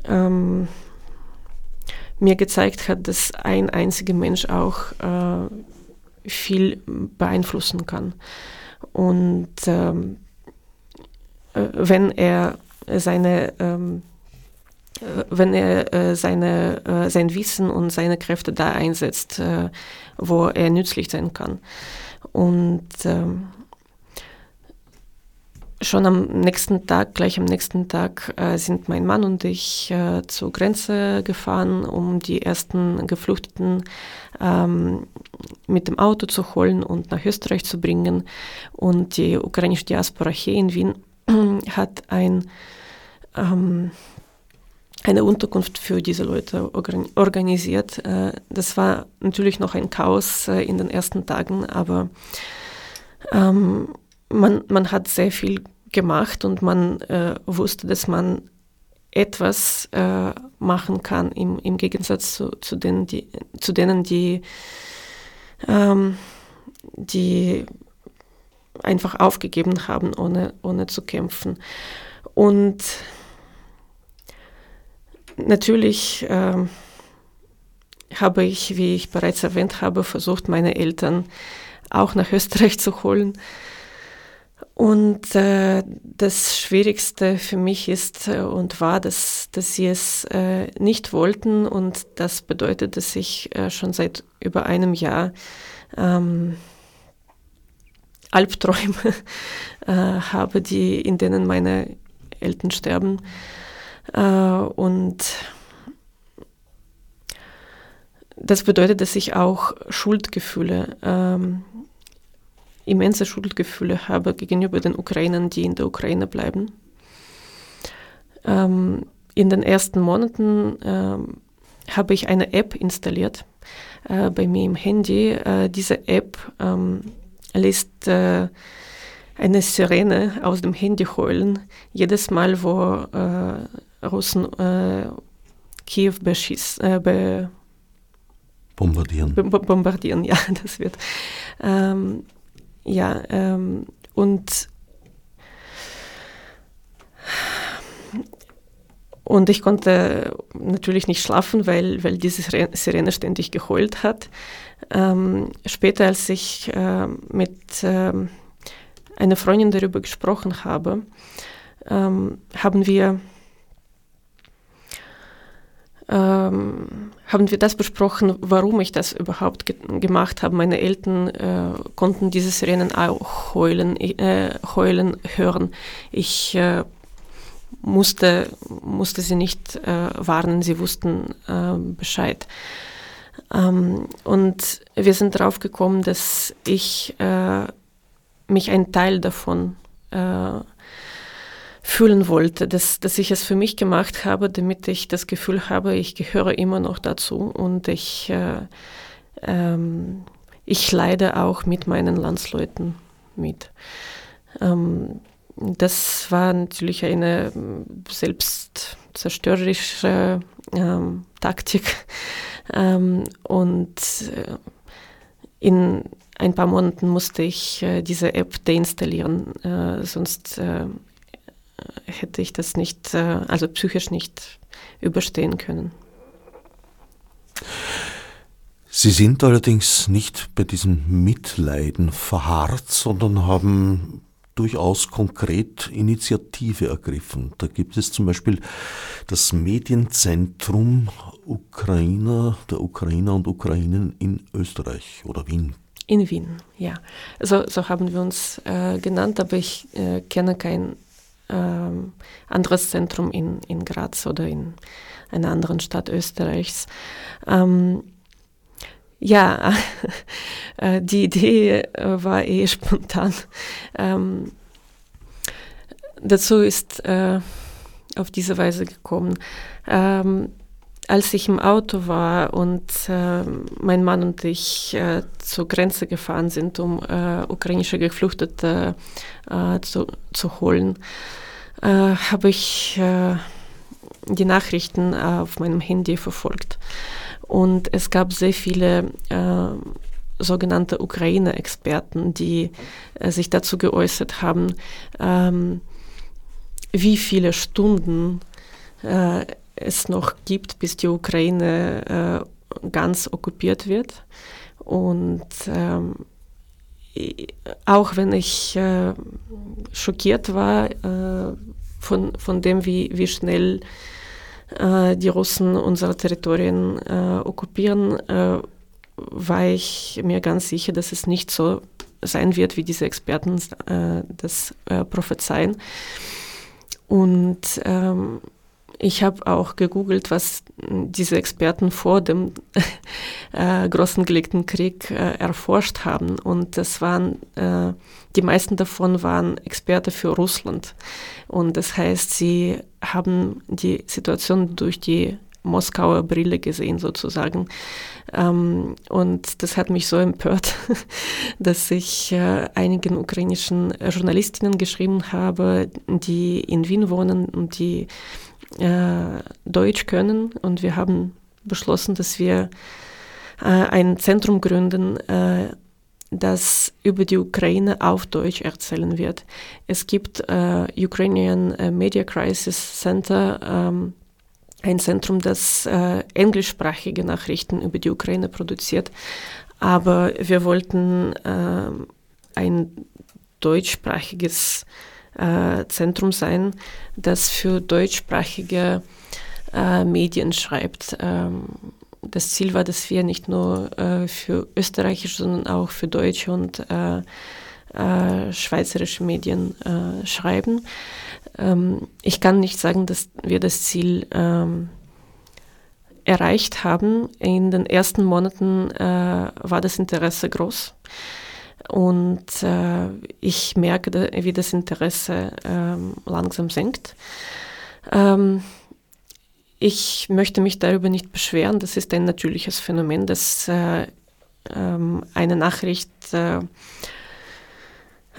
ähm, mir gezeigt hat, dass ein einziger Mensch auch äh, viel beeinflussen kann. Und ähm, äh, wenn er seine ähm, äh, wenn er äh, seine, äh, sein Wissen und seine Kräfte da einsetzt, äh, wo er nützlich sein kann. Und ähm, schon am nächsten Tag, gleich am nächsten Tag, äh, sind mein Mann und ich äh, zur Grenze gefahren, um die ersten Geflüchteten ähm, mit dem Auto zu holen und nach Österreich zu bringen. Und die ukrainische Diaspora hier in Wien hat ein, ähm, eine Unterkunft für diese Leute organisiert. Äh, das war natürlich noch ein Chaos äh, in den ersten Tagen, aber ähm, man, man hat sehr viel gemacht und man äh, wusste, dass man etwas äh, machen kann, im, im Gegensatz zu, zu, denen, die, zu denen, die, ähm, die einfach aufgegeben haben, ohne, ohne zu kämpfen. Und natürlich äh, habe ich, wie ich bereits erwähnt habe, versucht, meine Eltern auch nach Österreich zu holen. Und äh, das Schwierigste für mich ist äh, und war, dass, dass sie es äh, nicht wollten. Und das bedeutet, dass ich äh, schon seit über einem Jahr ähm, Albträume äh, habe, die, in denen meine Eltern sterben. Äh, und das bedeutet, dass ich auch Schuldgefühle ähm, immense Schuldgefühle habe gegenüber den Ukrainern, die in der Ukraine bleiben. Ähm, in den ersten Monaten ähm, habe ich eine App installiert äh, bei mir im Handy. Äh, diese App ähm, lässt äh, eine Sirene aus dem Handy heulen, jedes Mal, wo äh, Russen äh, Kiew beschieß, äh, be bombardieren. bombardieren, ja, das wird. Ähm, ja, ähm, und, und ich konnte natürlich nicht schlafen, weil, weil diese Sirene ständig geheult hat. Ähm, später, als ich äh, mit äh, einer Freundin darüber gesprochen habe, ähm, haben wir ähm, haben wir das besprochen, warum ich das überhaupt ge gemacht habe. Meine Eltern äh, konnten diese Sirenen auch heulen, äh, heulen hören. Ich äh, musste, musste sie nicht äh, warnen, sie wussten äh, Bescheid. Ähm, und wir sind darauf gekommen, dass ich äh, mich ein Teil davon fühlen wollte, dass, dass ich es für mich gemacht habe, damit ich das Gefühl habe, ich gehöre immer noch dazu und ich, äh, ähm, ich leide auch mit meinen Landsleuten mit. Ähm, das war natürlich eine selbstzerstörerische ähm, Taktik ähm, und äh, in ein paar Monaten musste ich äh, diese App deinstallieren, äh, sonst äh, hätte ich das nicht, äh, also psychisch nicht überstehen können. Sie sind allerdings nicht bei diesem Mitleiden verharrt, sondern haben durchaus konkret Initiative ergriffen. Da gibt es zum Beispiel das Medienzentrum Ukrainer, der Ukrainer und Ukrainen in Österreich oder Wien. In Wien, ja. So, so haben wir uns äh, genannt, aber ich äh, kenne kein ähm, anderes Zentrum in, in Graz oder in einer anderen Stadt Österreichs. Ähm, ja, äh, die Idee äh, war eh spontan. Ähm, dazu ist äh, auf diese Weise gekommen. Ähm, als ich im Auto war und äh, mein Mann und ich äh, zur Grenze gefahren sind, um äh, ukrainische Geflüchtete äh, zu, zu holen, äh, habe ich äh, die Nachrichten auf meinem Handy verfolgt. Und es gab sehr viele sogenannte Ukraine-Experten, die sich dazu geäußert haben, ähm, wie viele Stunden es noch gibt, bis die Ukraine äh, ganz okkupiert wird. Und ähm, auch wenn ich äh, schockiert war äh, von, von dem, wie, wie schnell äh, die Russen unsere Territorien äh, okkupieren, äh, war ich mir ganz sicher, dass es nicht so sein wird, wie diese Experten das prophezeien. Und ähm, ich habe auch gegoogelt, was diese Experten vor dem äh, großen gelegten Krieg äh, erforscht haben. Und das waren, äh, die meisten davon waren Experte für Russland. Und das heißt, sie haben die Situation durch die Moskauer Brille gesehen sozusagen. Ähm, und das hat mich so empört, dass ich äh, einigen ukrainischen Journalistinnen geschrieben habe, die in Wien wohnen und die äh, Deutsch können und wir haben beschlossen, dass wir äh, ein Zentrum gründen, äh, das über die Ukraine auf Deutsch erzählen wird. Es gibt äh, Ukrainian äh, Media Crisis Center, ähm, ein Zentrum, das äh, englischsprachige Nachrichten über die Ukraine produziert. Aber wir wollten äh, ein deutschsprachiges äh, Zentrum sein, das für deutschsprachige äh, Medien schreibt. Ähm, das Ziel war, dass wir nicht nur äh, für österreichische, sondern auch für deutsche und äh, äh, schweizerische Medien äh, schreiben. Ähm, ich kann nicht sagen, dass wir das Ziel ähm, erreicht haben. In den ersten Monaten äh, war das Interesse groß. Und äh, ich merke, wie das Interesse ähm, langsam sinkt. Ähm, ich möchte mich darüber nicht beschweren. Das ist ein natürliches Phänomen, dass äh, ähm, eine Nachricht äh,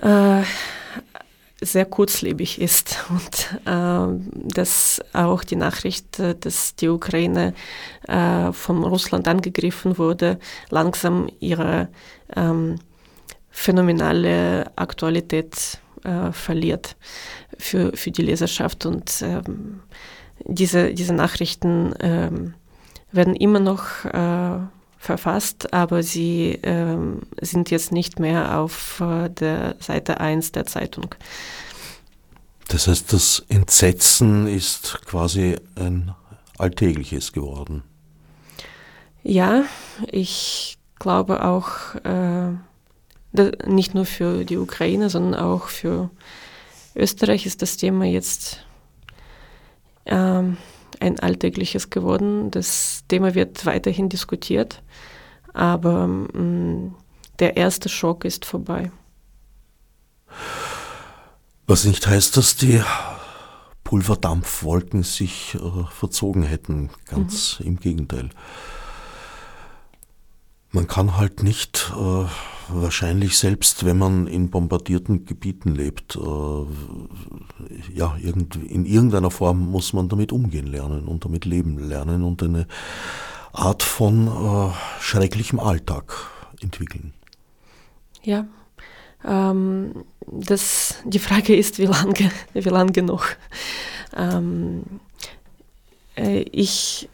äh, sehr kurzlebig ist und äh, dass auch die Nachricht, äh, dass die Ukraine äh, von Russland angegriffen wurde, langsam ihre ähm, phänomenale Aktualität äh, verliert für, für die Leserschaft und ähm, diese, diese Nachrichten ähm, werden immer noch äh, verfasst, aber sie ähm, sind jetzt nicht mehr auf äh, der Seite 1 der Zeitung. Das heißt, das Entsetzen ist quasi ein alltägliches geworden. Ja, ich glaube auch, äh, nicht nur für die Ukraine, sondern auch für Österreich ist das Thema jetzt ähm, ein alltägliches geworden. Das Thema wird weiterhin diskutiert, aber ähm, der erste Schock ist vorbei. Was nicht heißt, dass die Pulverdampfwolken sich äh, verzogen hätten, ganz mhm. im Gegenteil. Man kann halt nicht äh, wahrscheinlich selbst, wenn man in bombardierten Gebieten lebt, äh, ja, irgend, in irgendeiner Form muss man damit umgehen lernen und damit leben lernen und eine Art von äh, schrecklichem Alltag entwickeln. Ja, ähm, das, die Frage ist, wie lange, wie lange noch. Ähm, äh, ich,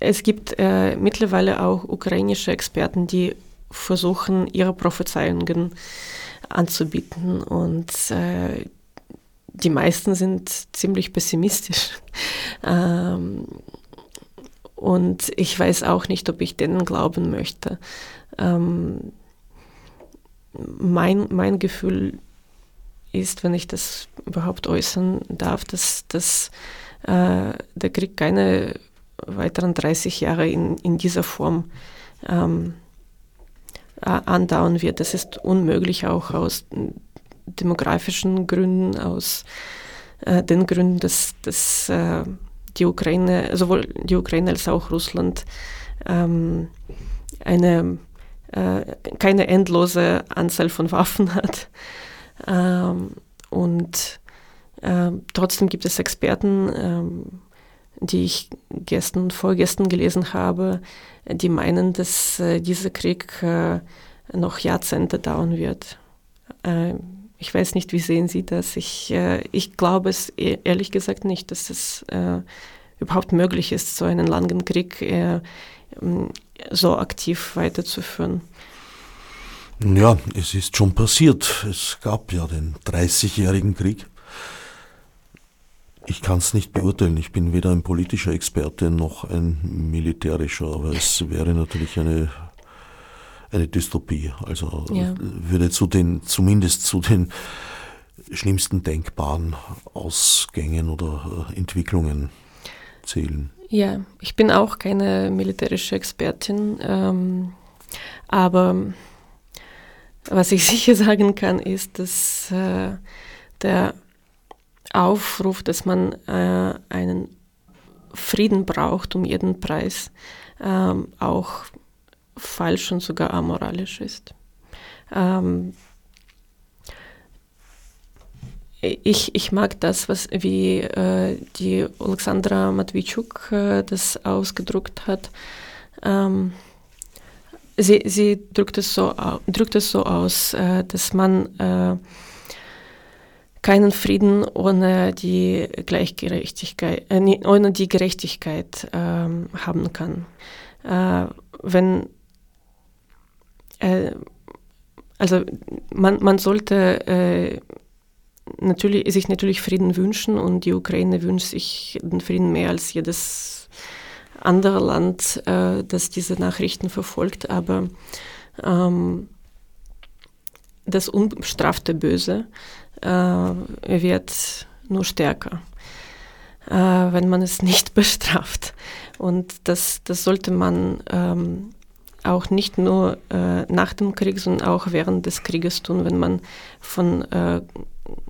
es gibt äh, mittlerweile auch ukrainische Experten, die versuchen, ihre Prophezeiungen anzubieten. Und äh, die meisten sind ziemlich pessimistisch. Ähm, und ich weiß auch nicht, ob ich denen glauben möchte. Ähm, mein, mein Gefühl ist, wenn ich das überhaupt äußern darf, dass, dass äh, der Krieg keine weiteren 30 Jahre in, in dieser Form ähm, äh, andauern wird. Das ist unmöglich auch aus demografischen Gründen, aus äh, den Gründen, dass, dass äh, die Ukraine, sowohl die Ukraine als auch Russland ähm, eine äh, keine endlose Anzahl von Waffen hat. Ähm, und äh, trotzdem gibt es Experten, ähm, die ich gestern und vorgestern gelesen habe, die meinen, dass äh, dieser Krieg äh, noch Jahrzehnte dauern wird. Äh, ich weiß nicht, wie sehen Sie das? Ich, äh, ich glaube es e-, ehrlich gesagt nicht, dass es äh, überhaupt möglich ist, so einen langen Krieg äh, so aktiv weiterzuführen. Ja, es ist schon passiert. Es gab ja den 30-jährigen Krieg. Ich kann es nicht beurteilen. Ich bin weder ein politischer Experte noch ein militärischer, aber es wäre natürlich eine, eine Dystopie. Also ja. würde zu den, zumindest zu den schlimmsten denkbaren Ausgängen oder äh, Entwicklungen zählen. Ja, ich bin auch keine militärische Expertin, ähm, aber was ich sicher sagen kann, ist, dass äh, der Aufruf, dass man äh, einen Frieden braucht um jeden Preis, ähm, auch falsch und sogar amoralisch ist. Ähm, ich, ich mag das, was wie äh, die Alexandra Matwitschuk äh, das ausgedruckt hat. Ähm, sie, sie drückt, es so, drückt es so aus, äh, dass man äh, keinen Frieden ohne die Gleichgerechtigkeit, äh, ohne die Gerechtigkeit ähm, haben kann. Äh, wenn also man, man sollte natürlich, sich natürlich Frieden wünschen und die Ukraine wünscht sich den Frieden mehr als jedes andere Land, äh, das diese Nachrichten verfolgt. Aber ähm, das unbestrafte Böse äh, wird nur stärker, äh, wenn man es nicht bestraft. Und das, das sollte man ähm, auch nicht nur äh, nach dem Krieg, sondern auch während des Krieges tun, wenn man von äh,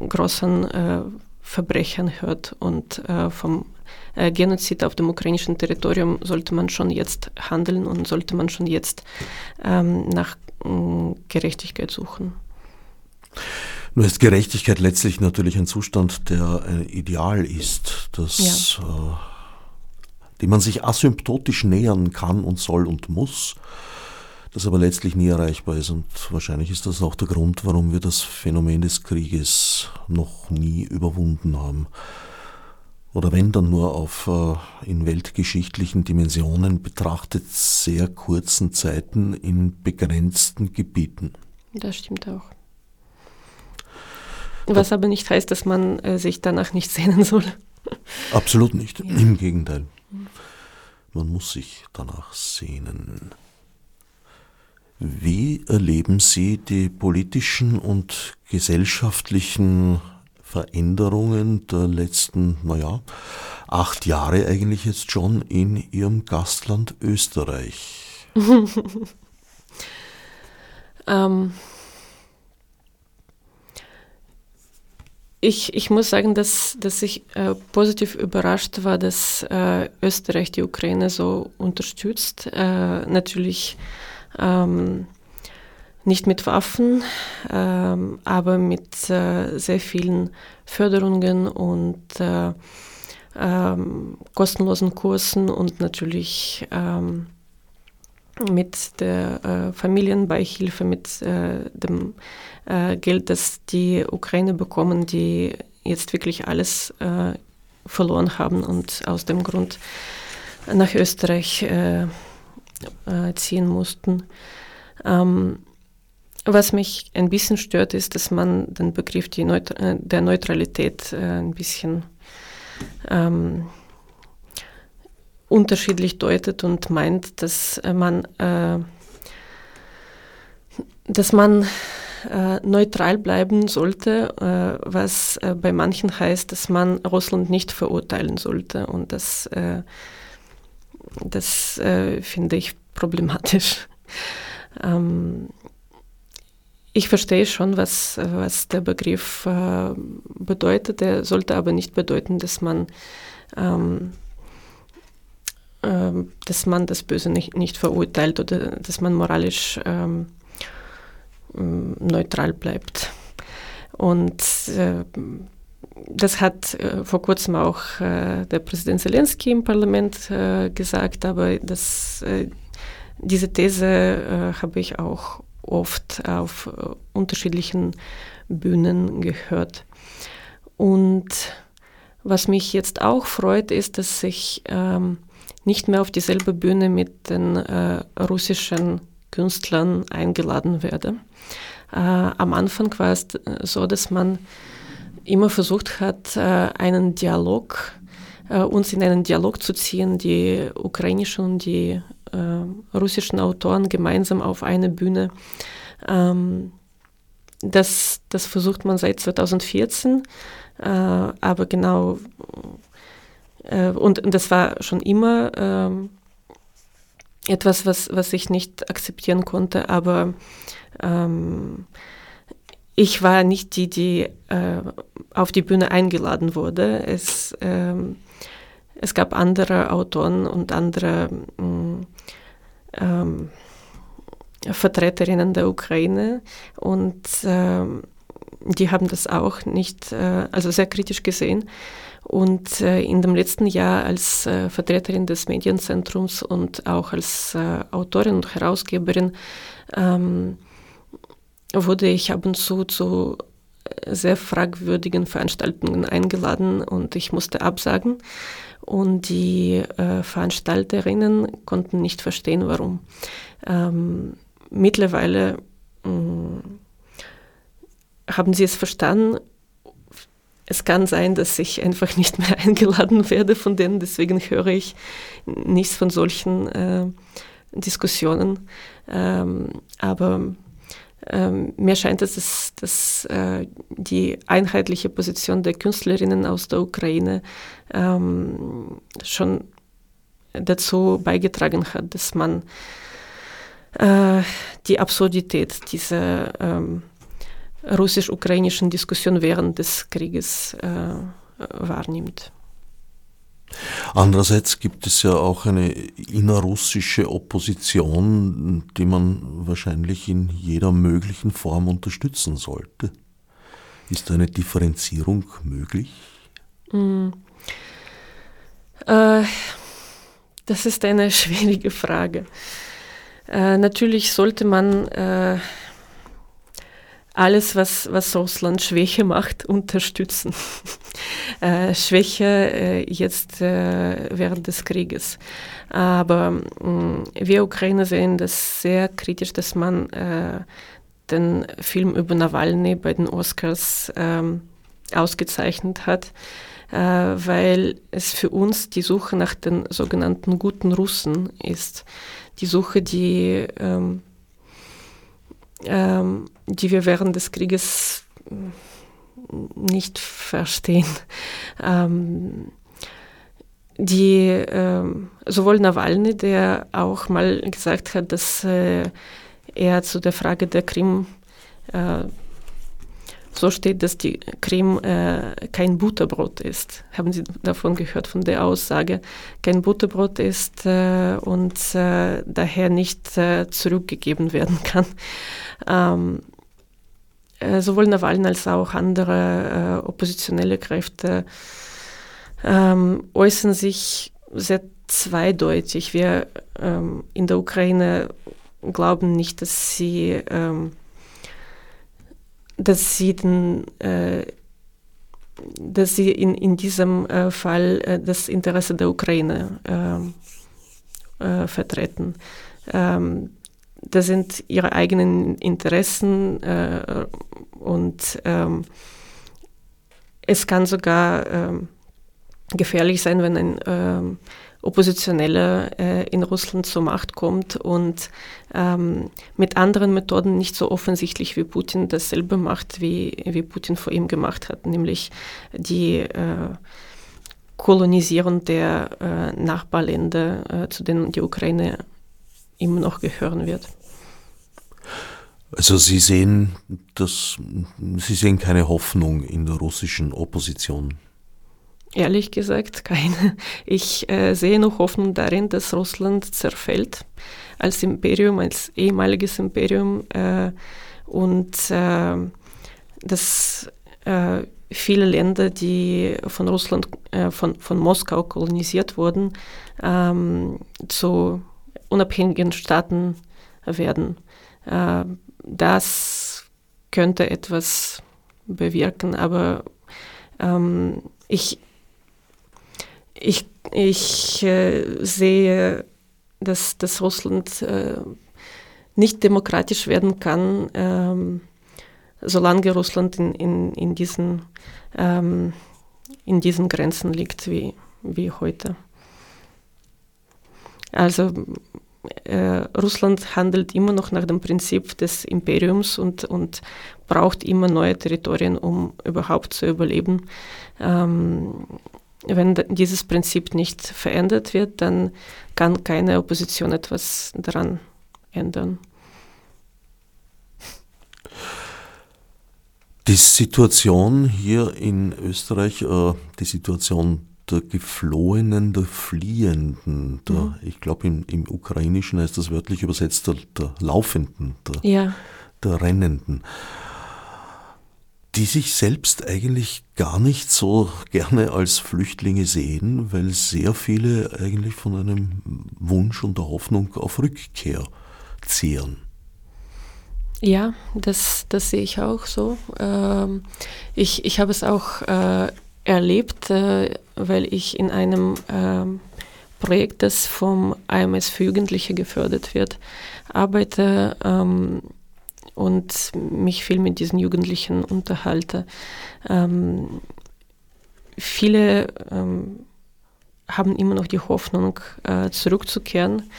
großen äh, Verbrechern hört und äh, vom äh, Genozid auf dem ukrainischen Territorium sollte man schon jetzt handeln und sollte man schon jetzt ähm, nach äh, Gerechtigkeit suchen. Nur ist Gerechtigkeit letztlich natürlich ein Zustand, der ein Ideal ist, das, ja. äh, dem man sich asymptotisch nähern kann und soll und muss das aber letztlich nie erreichbar ist. Und wahrscheinlich ist das auch der Grund, warum wir das Phänomen des Krieges noch nie überwunden haben. Oder wenn dann nur auf äh, in weltgeschichtlichen Dimensionen betrachtet sehr kurzen Zeiten in begrenzten Gebieten. Das stimmt auch. Was aber nicht heißt, dass man äh, sich danach nicht sehnen soll. Absolut nicht. Ja. Im Gegenteil. Man muss sich danach sehnen. Wie erleben Sie die politischen und gesellschaftlichen Veränderungen der letzten, naja, acht Jahre eigentlich jetzt schon in Ihrem Gastland Österreich? ähm, ich, ich muss sagen, dass, dass ich äh, positiv überrascht war, dass äh, Österreich die Ukraine so unterstützt. Äh, natürlich ähm, nicht mit Waffen, ähm, aber mit äh, sehr vielen Förderungen und äh, ähm, kostenlosen Kursen und natürlich ähm, mit der äh, Familienbeihilfe, mit dem äh, Geld, das die Ukraine bekommen, die jetzt wirklich alles äh, verloren haben und aus dem Grund nach Österreich äh, ziehen mussten. Ähm, was mich ein bisschen stört, ist, dass man den Begriff Neut äh, der Neutralität äh, ein bisschen ähm, unterschiedlich deutet und meint, dass man, äh, dass man äh, neutral bleiben sollte, äh, was äh, bei manchen heißt, dass man Russland nicht verurteilen sollte und dass das äh, finde ich problematisch. Ähm, ich verstehe schon, was, was der Begriff äh, bedeutet. Er sollte aber nicht bedeuten, dass man, ähm, äh, dass man das Böse nicht, nicht verurteilt oder dass man moralisch ähm, neutral bleibt. Und äh, das hat äh, vor kurzem auch äh, der Präsident Zelensky im Parlament äh, gesagt, aber das, äh, diese These äh, habe ich auch oft auf äh, unterschiedlichen Bühnen gehört. Und was mich jetzt auch freut, ist, dass ich ähm, nicht mehr auf dieselbe Bühne mit den russischen Künstlern eingeladen werde. Am Anfang war es so, dass man immer versucht hat, äh, einen Dialog, äh, uns in einen Dialog zu ziehen, die ukrainischen und die äh, russischen Autoren gemeinsam auf eine Bühne. Ähm, das, das versucht man seit 2014, aber genau, und das war schon immer ähm, etwas, was, was ich nicht akzeptieren konnte, aber ähm, ich war nicht die, die äh, auf die Bühne eingeladen wurde. Es, ähm, es gab andere Autoren und andere mm, ähm, Vertreterinnen der Ukraine und ähm, die haben das auch nicht, äh, also sehr kritisch gesehen. Und äh, in dem letzten Jahr als äh, Vertreterin des Medienzentrums und auch als äh, Autorin und Herausgeberin ähm, wurde ich ab und zu zu sehr fragwürdigen Veranstaltungen eingeladen und ich musste absagen. Und die äh, Veranstalterinnen konnten nicht verstehen, warum. Ähm, mittlerweile mh, mm, haben sie es verstanden. Es kann sein, dass ich einfach nicht mehr eingeladen werde von denen, deswegen höre ich nichts von solchen äh, Diskussionen. Ähm, aber ähm, mir scheint es, dass, dass äh, die einheitliche Position der Künstlerinnen aus der Ukraine ähm, schon dazu beigetragen hat, dass man äh, die Absurdität dieser ähm, russisch-ukrainischen Diskussion während des Krieges äh, wahrnimmt. Andererseits gibt es ja auch eine innerrussische Opposition, die man wahrscheinlich in jeder möglichen Form unterstützen sollte. Ist eine Differenzierung möglich? Mm. Äh, das ist eine schwierige Frage. Äh, natürlich sollte man äh, alles, was, was Russland Schwäche macht, unterstützen. äh, Schwäche äh, jetzt äh, während des Krieges. Aber mh, mm, wir Ukrainer sehen das sehr kritisch, dass man äh, den Film über Nawalny bei den Oscars ähm, ausgezeichnet hat, äh, weil es für uns die Suche nach den sogenannten guten Russen ist. Die Suche, die ähm, ähm, die wir während des Krieges nicht verstehen. Ähm, die ähm, sowohl Nawalny, der auch mal gesagt hat, dass äh, er zu der Frage der Krim äh, so steht, dass die Krim äh, kein Butterbrot ist. Haben Sie davon gehört, von der Aussage? Kein Butterbrot ist äh, und äh, daher nicht äh, zurückgegeben werden kann. Ähm, äh, sowohl Nawalny als auch andere äh, oppositionelle Kräfte ähm, äußern sich sehr zweideutig. Wir ähm, in der Ukraine glauben nicht, dass sie, ähm, dass sie, den, äh, dass sie in, in diesem äh, Fall äh, das Interesse der Ukraine ähm, äh, vertreten. Ähm, das sind ihre eigenen Interessen äh, und ähm, es kann sogar ähm, gefährlich sein, wenn ein ähm, Oppositioneller äh, in Russland zur Macht kommt und ähm, mit anderen Methoden nicht so offensichtlich wie Putin dasselbe macht, wie, wie Putin vor ihm gemacht hat, nämlich die äh, Kolonisierung der äh, Nachbarländer, äh, zu denen die Ukraine immer noch gehören wird. Also Sie sehen, dass Sie sehen keine Hoffnung in der russischen Opposition. Ehrlich gesagt, keine. Ich äh, sehe noch Hoffnung darin, dass Russland zerfällt als Imperium, als ehemaliges Imperium äh, und äh, dass äh, viele Länder, die von Russland, äh, von, von Moskau kolonisiert wurden, ähm, zu unabhängigen Staaten werden. Äh, das könnte etwas bewirken, aber ähm, ich, ich, ich äh, sehe, dass, dass Russland äh, nicht demokratisch werden kann, ähm, solange Russland in, in, in, diesen, ähm, in diesen Grenzen liegt wie, wie heute. Also äh, Russland handelt immer noch nach dem Prinzip des Imperiums und, und braucht immer neue Territorien, um überhaupt zu überleben. Ähm, wenn dieses Prinzip nicht verändert wird, dann kann keine Opposition etwas daran ändern. Die Situation hier in Österreich, äh, die Situation der Geflohenen, der Fliehenden, der, mhm. ich glaube im, im, Ukrainischen heißt das wörtlich übersetzt, der, der Laufenden, der, ja. der Rennenden. Die sich selbst eigentlich gar nicht so gerne als Flüchtlinge sehen, weil sehr viele eigentlich von einem Wunsch und der Hoffnung auf Rückkehr zehren. Ja, das, das sehe ich auch so. Ähm, ich, ich habe es auch äh, erlebt, äh, weil ich in einem ähm, Projekt, das vom IMS für Jugendliche gefördert wird, arbeite ähm, und mich viel mit diesen Jugendlichen unterhalte. Ähm, viele ähm, haben immer noch die Hoffnung, äh, zurückzukehren.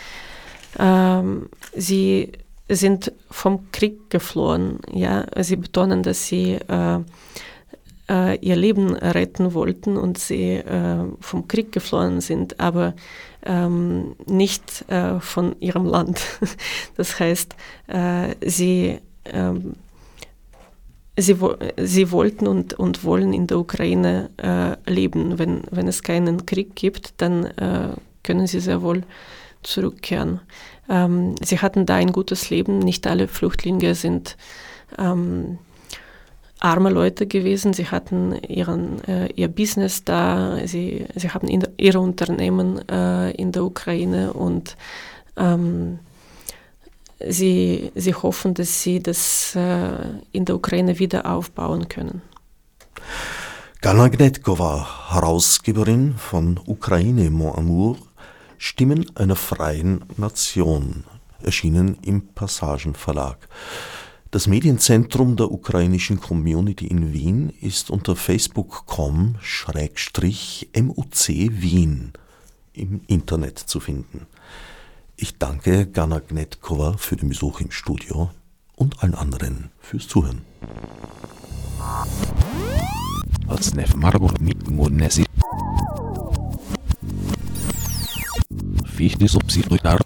Ähm, sie sind vom Krieg geflohen. Ja? Sie betonen, dass sie äh, äh, ihr Leben retten wollten und sie äh, vom Krieg geflohen sind, aber ähm, nicht äh, von ihrem Land. Das heißt, äh, sie, ähm, sie, sie wollten und, und wollen in der Ukraine äh, leben. Wenn, wenn es keinen Krieg gibt, dann äh, können sie sehr wohl zurückkehren. Ähm, sie hatten da ein gutes Leben. Nicht alle Flüchtlinge sind ähm, arme Leute gewesen. Sie hatten ihren, äh, ihr Business da, sie, sie haben in, ihre Unternehmen äh, in der Ukraine und ähm, sie, sie hoffen, dass sie das äh, in der Ukraine wieder aufbauen können. Gana Gnetkova, Herausgeberin von Ukraine Mon Amour, Stimmen einer freien Nation, erschienen im Passagenverlag. Das Medienzentrum der ukrainischen Community in Wien ist unter facebook.com-muc Wien im Internet zu finden. Ich danke Gana Gnetkova für den Besuch im Studio und allen anderen fürs Zuhören. Fichte subsidiar